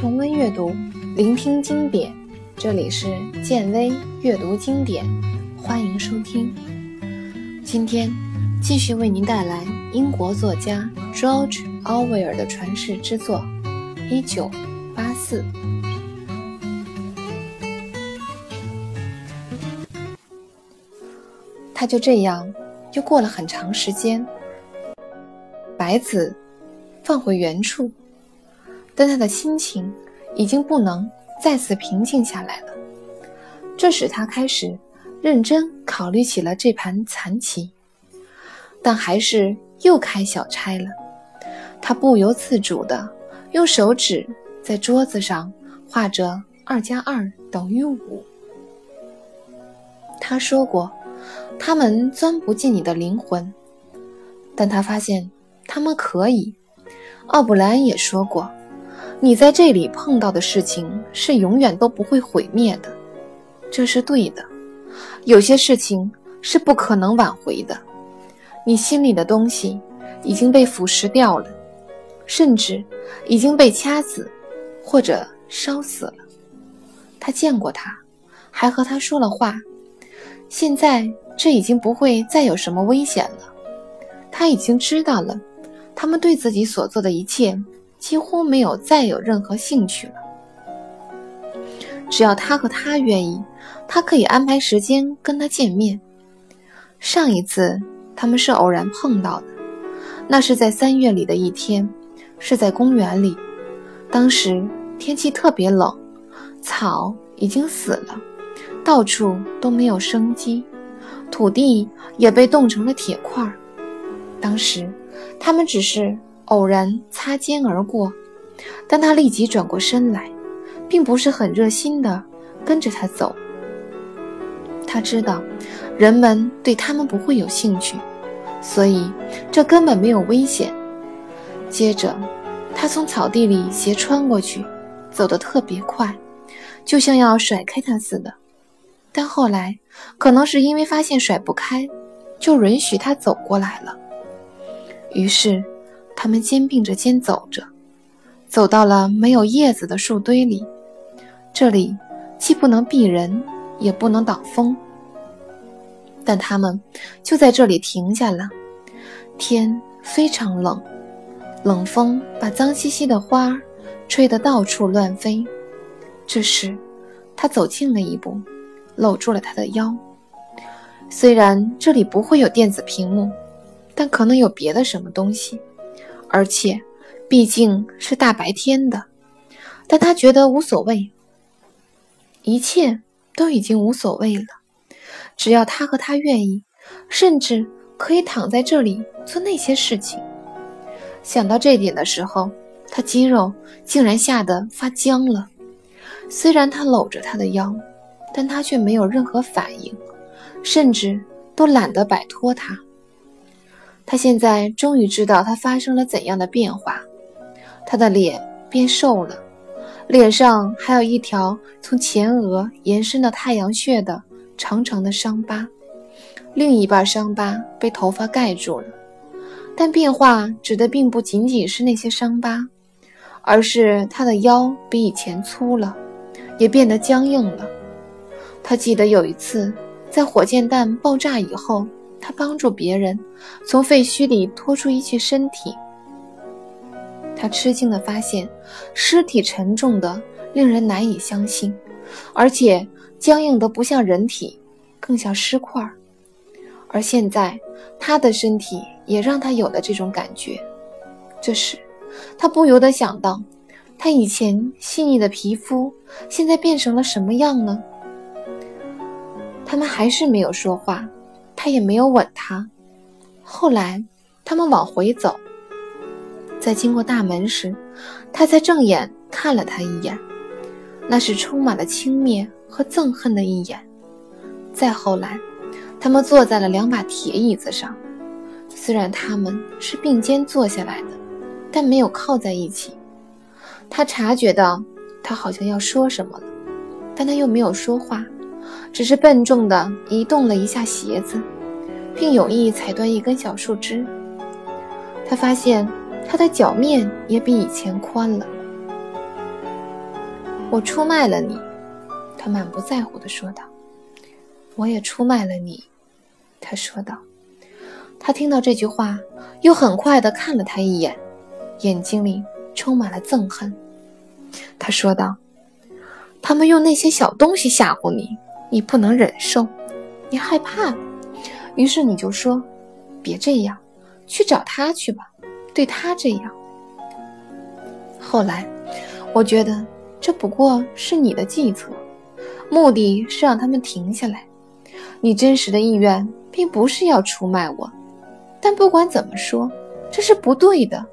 重温阅读，聆听经典。这里是建威阅读经典，欢迎收听。今天继续为您带来英国作家 George Orwell 的传世之作《一九八四》。他就这样又过了很长时间，白子放回原处，但他的心情已经不能再次平静下来了。这使他开始认真考虑起了这盘残棋，但还是又开小差了。他不由自主地用手指在桌子上画着二加二等于五。他说过。他们钻不进你的灵魂，但他发现他们可以。奥布莱恩也说过：“你在这里碰到的事情是永远都不会毁灭的。”这是对的。有些事情是不可能挽回的。你心里的东西已经被腐蚀掉了，甚至已经被掐死或者烧死了。他见过他，还和他说了话。现在这已经不会再有什么危险了。他已经知道了，他们对自己所做的一切几乎没有再有任何兴趣了。只要他和他愿意，他可以安排时间跟他见面。上一次他们是偶然碰到的，那是在三月里的一天，是在公园里。当时天气特别冷，草已经死了。到处都没有生机，土地也被冻成了铁块。当时他们只是偶然擦肩而过，但他立即转过身来，并不是很热心的跟着他走。他知道人们对他们不会有兴趣，所以这根本没有危险。接着，他从草地里斜穿过去，走得特别快，就像要甩开他似的。但后来，可能是因为发现甩不开，就允许他走过来了。于是，他们肩并着肩走着，走到了没有叶子的树堆里。这里既不能避人，也不能挡风。但他们就在这里停下了。天非常冷，冷风把脏兮兮的花吹得到处乱飞。这时，他走近了一步。搂住了他的腰。虽然这里不会有电子屏幕，但可能有别的什么东西。而且，毕竟是大白天的。但他觉得无所谓，一切都已经无所谓了。只要他和他愿意，甚至可以躺在这里做那些事情。想到这点的时候，他肌肉竟然吓得发僵了。虽然他搂着他的腰。但他却没有任何反应，甚至都懒得摆脱他。他现在终于知道他发生了怎样的变化，他的脸变瘦了，脸上还有一条从前额延伸到太阳穴的长长的伤疤，另一半伤疤被头发盖住了。但变化指的并不仅仅是那些伤疤，而是他的腰比以前粗了，也变得僵硬了。他记得有一次，在火箭弹爆炸以后，他帮助别人从废墟里拖出一具身体。他吃惊地发现，尸体沉重的令人难以相信，而且僵硬得不像人体，更像尸块。而现在，他的身体也让他有了这种感觉。这时，他不由得想到，他以前细腻的皮肤现在变成了什么样呢？他们还是没有说话，他也没有吻她。后来，他们往回走，在经过大门时，他才正眼看了他一眼，那是充满了轻蔑和憎恨的一眼。再后来，他们坐在了两把铁椅子上，虽然他们是并肩坐下来的，但没有靠在一起。他察觉到他好像要说什么了，但他又没有说话。只是笨重地移动了一下鞋子，并有意踩断一根小树枝。他发现他的脚面也比以前宽了。我出卖了你。”他满不在乎地说道。“我也出卖了你。”他说道。他听到这句话，又很快地看了他一眼，眼睛里充满了憎恨。他说道：“他们用那些小东西吓唬你，你不能忍受，你害怕，于是你就说：‘别这样，去找他去吧，对他这样。’后来，我觉得这不过是你的计策，目的是让他们停下来。你真实的意愿并不是要出卖我。”但不管怎么说，这是不对的。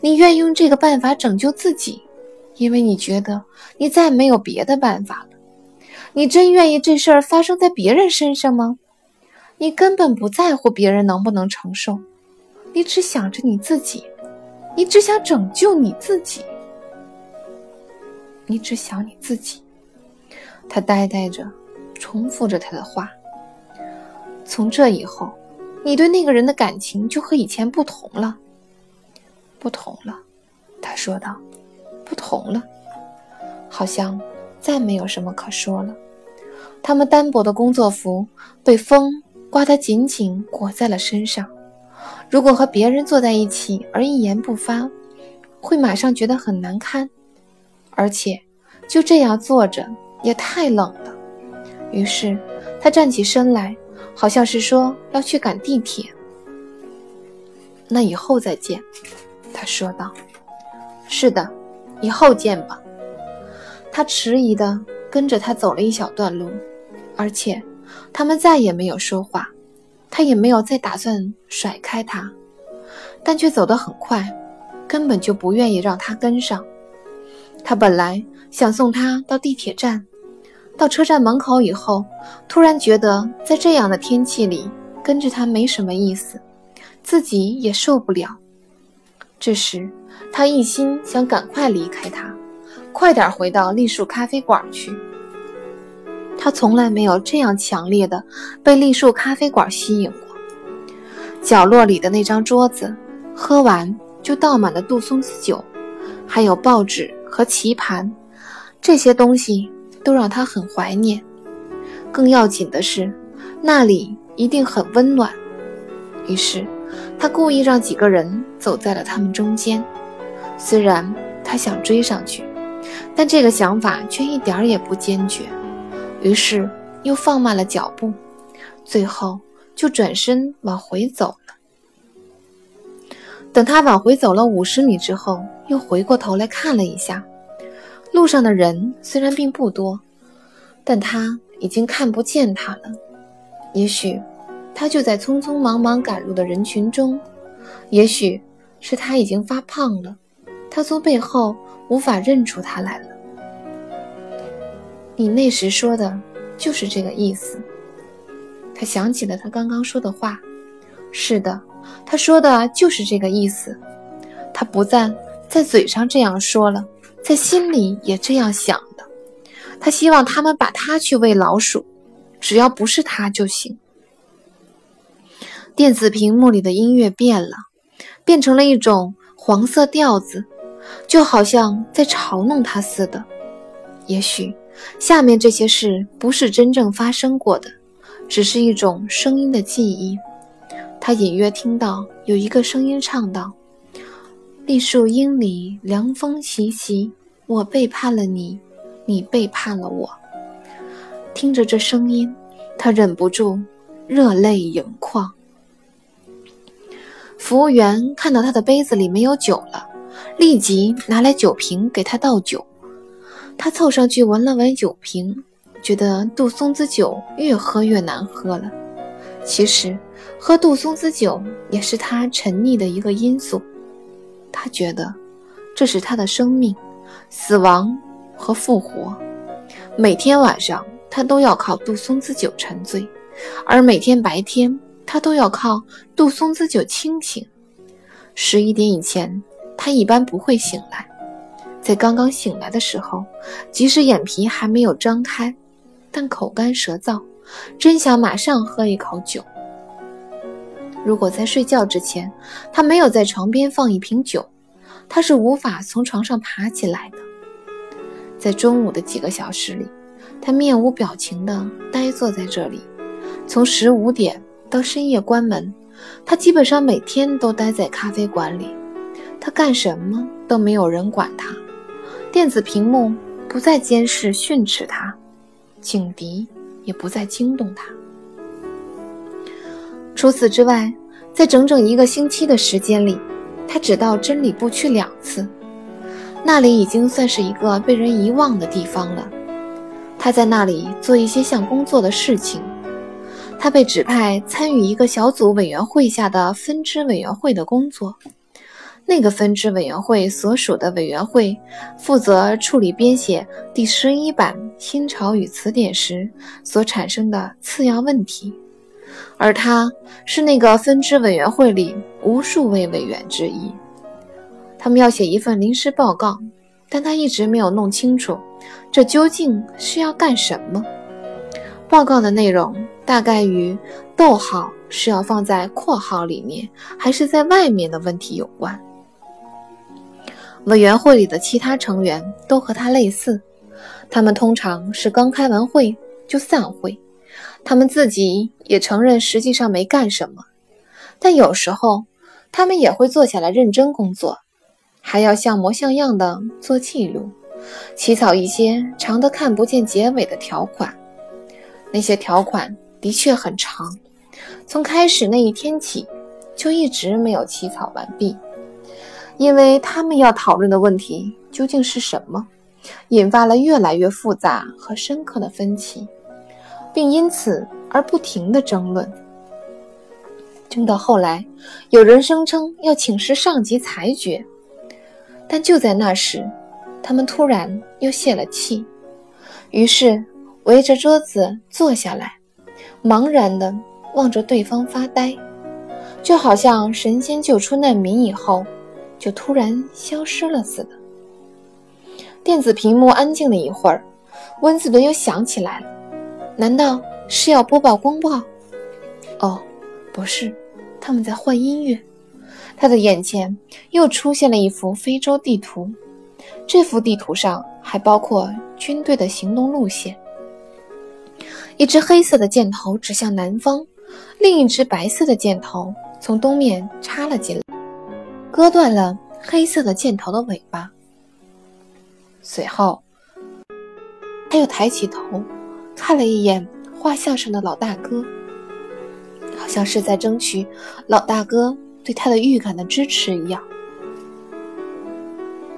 你愿用这个办法拯救自己，因为你觉得你再没有别的办法了。你真愿意这事儿发生在别人身上吗？你根本不在乎别人能不能承受，你只想着你自己，你只想拯救你自己，你只想你自己。他呆呆着，重复着他的话。从这以后。你对那个人的感情就和以前不同了，不同了，他说道，不同了，好像再没有什么可说了。他们单薄的工作服被风刮得紧紧裹在了身上。如果和别人坐在一起而一言不发，会马上觉得很难堪，而且就这样坐着也太冷了。于是他站起身来。好像是说要去赶地铁，那以后再见，他说道。是的，以后见吧。他迟疑地跟着他走了一小段路，而且他们再也没有说话，他也没有再打算甩开他，但却走得很快，根本就不愿意让他跟上。他本来想送他到地铁站。到车站门口以后，突然觉得在这样的天气里跟着他没什么意思，自己也受不了。这时，他一心想赶快离开他，快点回到栗树咖啡馆去。他从来没有这样强烈的被栗树咖啡馆吸引过。角落里的那张桌子，喝完就倒满了杜松子酒，还有报纸和棋盘，这些东西。都让他很怀念。更要紧的是，那里一定很温暖。于是，他故意让几个人走在了他们中间。虽然他想追上去，但这个想法却一点儿也不坚决。于是又放慢了脚步，最后就转身往回走了。等他往回走了五十米之后，又回过头来看了一下。路上的人虽然并不多，但他已经看不见他了。也许他就在匆匆忙忙赶路的人群中，也许是他已经发胖了，他从背后无法认出他来了。你那时说的就是这个意思。他想起了他刚刚说的话。是的，他说的就是这个意思。他不但在嘴上这样说了。在心里也这样想的，他希望他们把他去喂老鼠，只要不是他就行。电子屏幕里的音乐变了，变成了一种黄色调子，就好像在嘲弄他似的。也许下面这些事不是真正发生过的，只是一种声音的记忆。他隐约听到有一个声音唱道。栗树荫里，凉风习习。我背叛了你，你背叛了我。听着这声音，他忍不住热泪盈眶。服务员看到他的杯子里没有酒了，立即拿来酒瓶给他倒酒。他凑上去闻了闻酒瓶，觉得杜松子酒越喝越难喝了。其实，喝杜松子酒也是他沉溺的一个因素。他觉得这是他的生命，死亡和复活。每天晚上他都要靠杜松子酒沉醉，而每天白天他都要靠杜松子酒清醒。十一点以前，他一般不会醒来。在刚刚醒来的时候，即使眼皮还没有张开，但口干舌燥，真想马上喝一口酒。如果在睡觉之前，他没有在床边放一瓶酒，他是无法从床上爬起来的。在中午的几个小时里，他面无表情地呆坐在这里。从十五点到深夜关门，他基本上每天都待在咖啡馆里。他干什么都没有人管他，电子屏幕不再监视训斥他，警笛也不再惊动他。除此之外，在整整一个星期的时间里，他只到真理部去两次。那里已经算是一个被人遗忘的地方了。他在那里做一些像工作的事情。他被指派参与一个小组委员会下的分支委员会的工作。那个分支委员会所属的委员会负责处理编写第十一版新潮语词典时所产生的次要问题，而他是那个分支委员会里无数位委员之一。他们要写一份临时报告，但他一直没有弄清楚这究竟是要干什么。报告的内容大概与逗号是要放在括号里面还是在外面的问题有关。委员会里的其他成员都和他类似，他们通常是刚开完会就散会，他们自己也承认实际上没干什么，但有时候他们也会坐下来认真工作。还要像模像样的做记录，起草一些长得看不见结尾的条款。那些条款的确很长，从开始那一天起就一直没有起草完毕，因为他们要讨论的问题究竟是什么，引发了越来越复杂和深刻的分歧，并因此而不停的争论。争到后来，有人声称要请示上级裁决。但就在那时，他们突然又泄了气，于是围着桌子坐下来，茫然地望着对方发呆，就好像神仙救出难民以后，就突然消失了似的。电子屏幕安静了一会儿，温斯顿又想起来了，难道是要播报公报？哦，不是，他们在换音乐。他的眼前又出现了一幅非洲地图，这幅地图上还包括军队的行动路线。一支黑色的箭头指向南方，另一支白色的箭头从东面插了进来，割断了黑色的箭头的尾巴。随后，他又抬起头，看了一眼画像上的老大哥，好像是在争取老大哥。对他的预感的支持一样。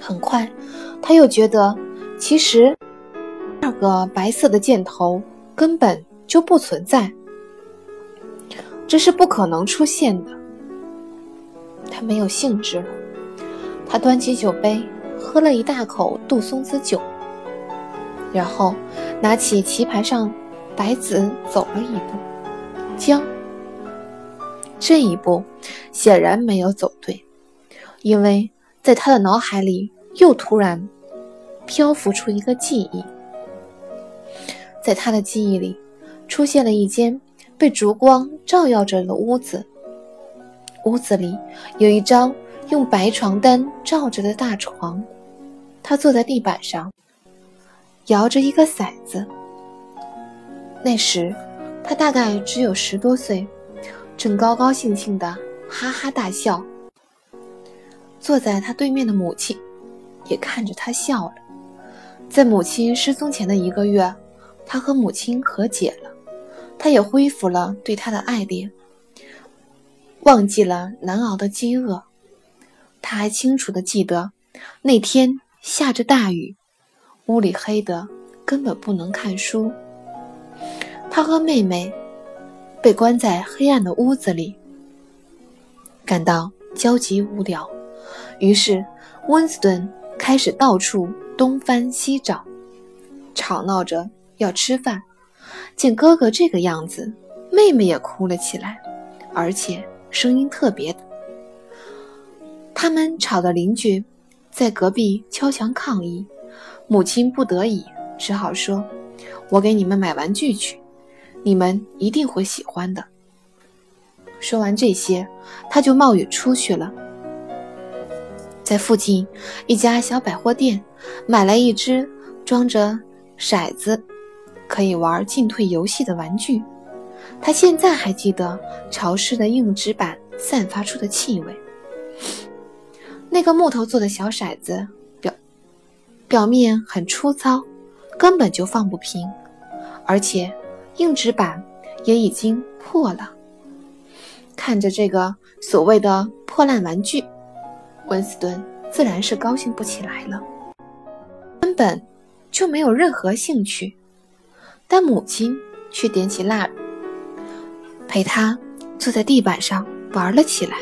很快，他又觉得，其实那个白色的箭头根本就不存在，这是不可能出现的。他没有兴致了。他端起酒杯，喝了一大口杜松子酒，然后拿起棋盘上白子走了一步，将。这一步显然没有走对，因为在他的脑海里又突然漂浮出一个记忆。在他的记忆里，出现了一间被烛光照耀着的屋子。屋子里有一张用白床单罩着的大床，他坐在地板上，摇着一个骰子。那时，他大概只有十多岁。正高高兴兴的哈哈大笑，坐在他对面的母亲也看着他笑了。在母亲失踪前的一个月，他和母亲和解了，他也恢复了对他的爱恋，忘记了难熬的饥饿。他还清楚的记得那天下着大雨，屋里黑的根本不能看书。他和妹妹。被关在黑暗的屋子里，感到焦急无聊，于是温斯顿开始到处东翻西找，吵闹着要吃饭。见哥哥这个样子，妹妹也哭了起来，而且声音特别。他们吵的邻居在隔壁敲墙抗议，母亲不得已只好说：“我给你们买玩具去。”你们一定会喜欢的。说完这些，他就冒雨出去了，在附近一家小百货店买来一只装着骰子、可以玩进退游戏的玩具。他现在还记得潮湿的硬纸板散发出的气味。那个木头做的小骰子表表面很粗糙，根本就放不平，而且硬纸板也已经破了。看着这个所谓的破烂玩具，温斯顿自然是高兴不起来了，根本就没有任何兴趣。但母亲却点起蜡烛。陪他坐在地板上玩了起来。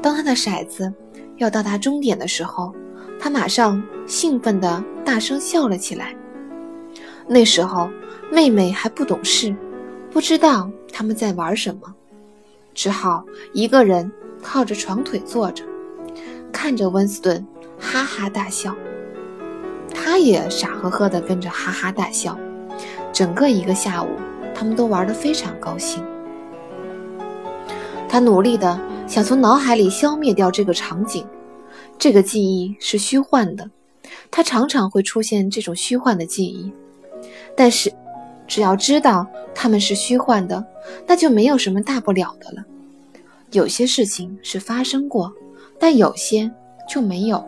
当他的骰子要到达终点的时候，他马上兴奋地大声笑了起来。那时候妹妹还不懂事，不知道他们在玩什么，只好一个人靠着床腿坐着，看着温斯顿哈哈大笑。他也傻呵呵地跟着哈哈大笑，整个一个下午。他们都玩得非常高兴。他努力地想从脑海里消灭掉这个场景，这个记忆是虚幻的。他常常会出现这种虚幻的记忆，但是只要知道他们是虚幻的，那就没有什么大不了的了。有些事情是发生过，但有些就没有。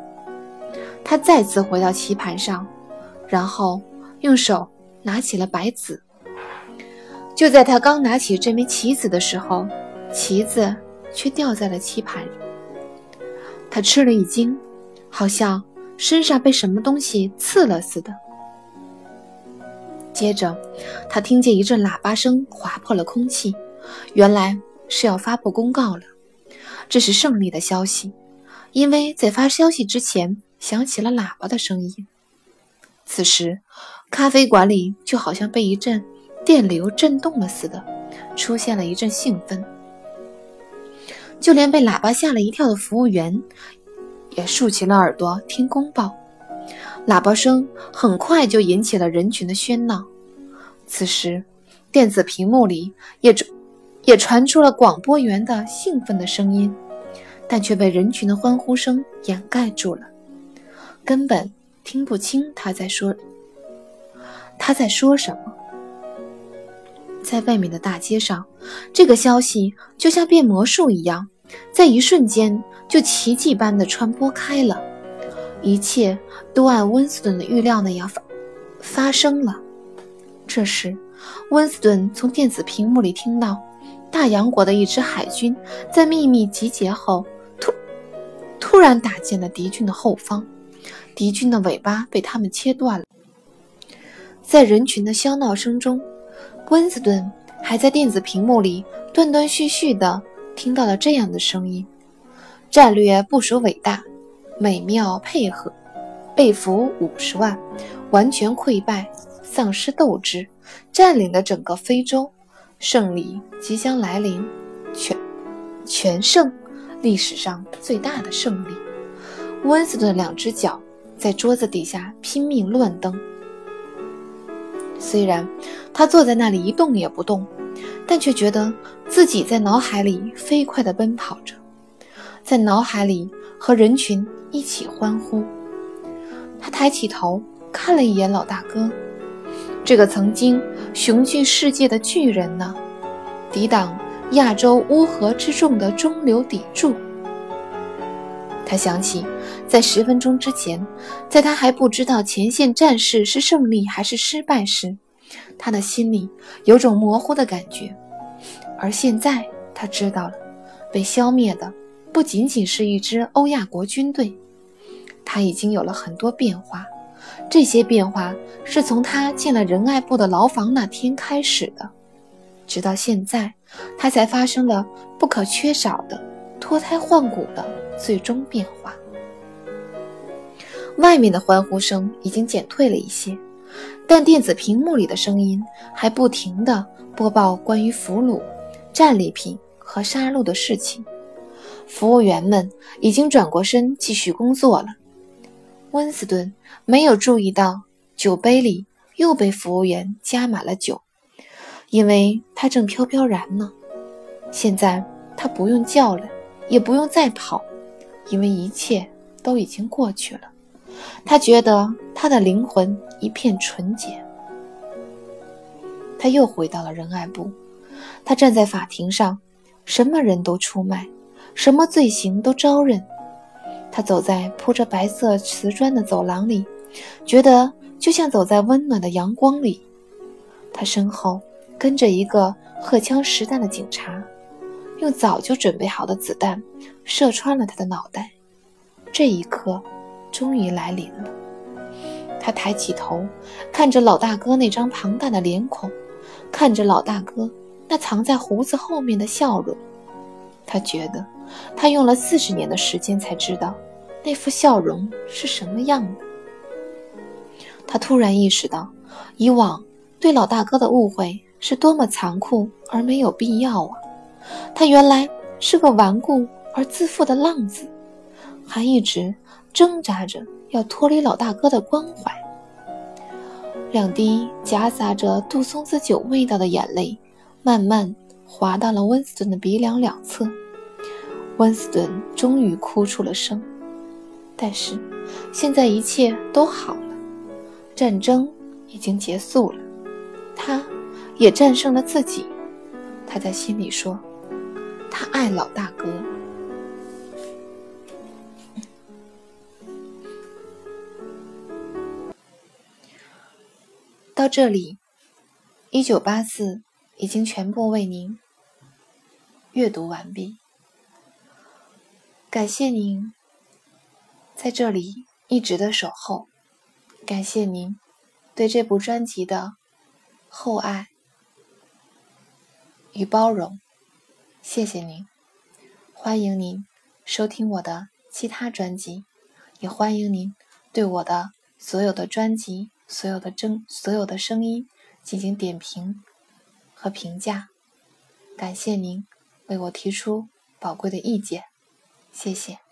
他再次回到棋盘上，然后用手拿起了白子。就在他刚拿起这枚棋子的时候，棋子却掉在了棋盘里。他吃了一惊，好像身上被什么东西刺了似的。接着，他听见一阵喇叭声划破了空气，原来是要发布公告了。这是胜利的消息，因为在发消息之前响起了喇叭的声音。此时，咖啡馆里就好像被一阵。电流震动了似的，出现了一阵兴奋。就连被喇叭吓了一跳的服务员，也竖起了耳朵听公报。喇叭声很快就引起了人群的喧闹。此时，电子屏幕里也传也传出了广播员的兴奋的声音，但却被人群的欢呼声掩盖住了，根本听不清他在说他在说什么。在外面的大街上，这个消息就像变魔术一样，在一瞬间就奇迹般的传播开了。一切都按温斯顿的预料那样发发生了。这时，温斯顿从电子屏幕里听到，大洋国的一支海军在秘密集结后，突突然打进了敌军的后方，敌军的尾巴被他们切断了。在人群的喧闹声中。温斯顿还在电子屏幕里断断续续地听到了这样的声音：战略部署伟大，美妙配合，被俘五十万，完全溃败，丧失斗志，占领了整个非洲，胜利即将来临，全全胜，历史上最大的胜利。温斯顿两只脚在桌子底下拼命乱蹬。虽然他坐在那里一动也不动，但却觉得自己在脑海里飞快地奔跑着，在脑海里和人群一起欢呼。他抬起头看了一眼老大哥，这个曾经雄踞世界的巨人呢，抵挡亚洲乌合之众的中流砥柱。他想起，在十分钟之前，在他还不知道前线战事是胜利还是失败时，他的心里有种模糊的感觉。而现在，他知道了，被消灭的不仅仅是一支欧亚国军队，他已经有了很多变化。这些变化是从他进了仁爱部的牢房那天开始的，直到现在，他才发生了不可缺少的脱胎换骨的。最终变化。外面的欢呼声已经减退了一些，但电子屏幕里的声音还不停地播报关于俘虏、战利品和杀戮的事情。服务员们已经转过身继续工作了。温斯顿没有注意到酒杯里又被服务员加满了酒，因为他正飘飘然呢。现在他不用叫了，也不用再跑。因为一切都已经过去了，他觉得他的灵魂一片纯洁。他又回到了仁爱部，他站在法庭上，什么人都出卖，什么罪行都招认。他走在铺着白色瓷砖的走廊里，觉得就像走在温暖的阳光里。他身后跟着一个荷枪实弹的警察，用早就准备好的子弹射穿了他的脑袋。这一刻终于来临了。他抬起头，看着老大哥那张庞大的脸孔，看着老大哥那藏在胡子后面的笑容。他觉得，他用了四十年的时间才知道，那副笑容是什么样的。他突然意识到，以往对老大哥的误会是多么残酷而没有必要啊！他原来是个顽固而自负的浪子。还一直挣扎着要脱离老大哥的关怀，两滴夹杂着杜松子酒味道的眼泪慢慢滑到了温斯顿的鼻梁两侧。温斯顿终于哭出了声，但是现在一切都好了，战争已经结束了，他也战胜了自己。他在心里说：“他爱老大哥。”到这里，一九八四已经全部为您阅读完毕。感谢您在这里一直的守候，感谢您对这部专辑的厚爱与包容，谢谢您。欢迎您收听我的其他专辑，也欢迎您对我的所有的专辑。所有的声，所有的声音进行点评和评价，感谢您为我提出宝贵的意见，谢谢。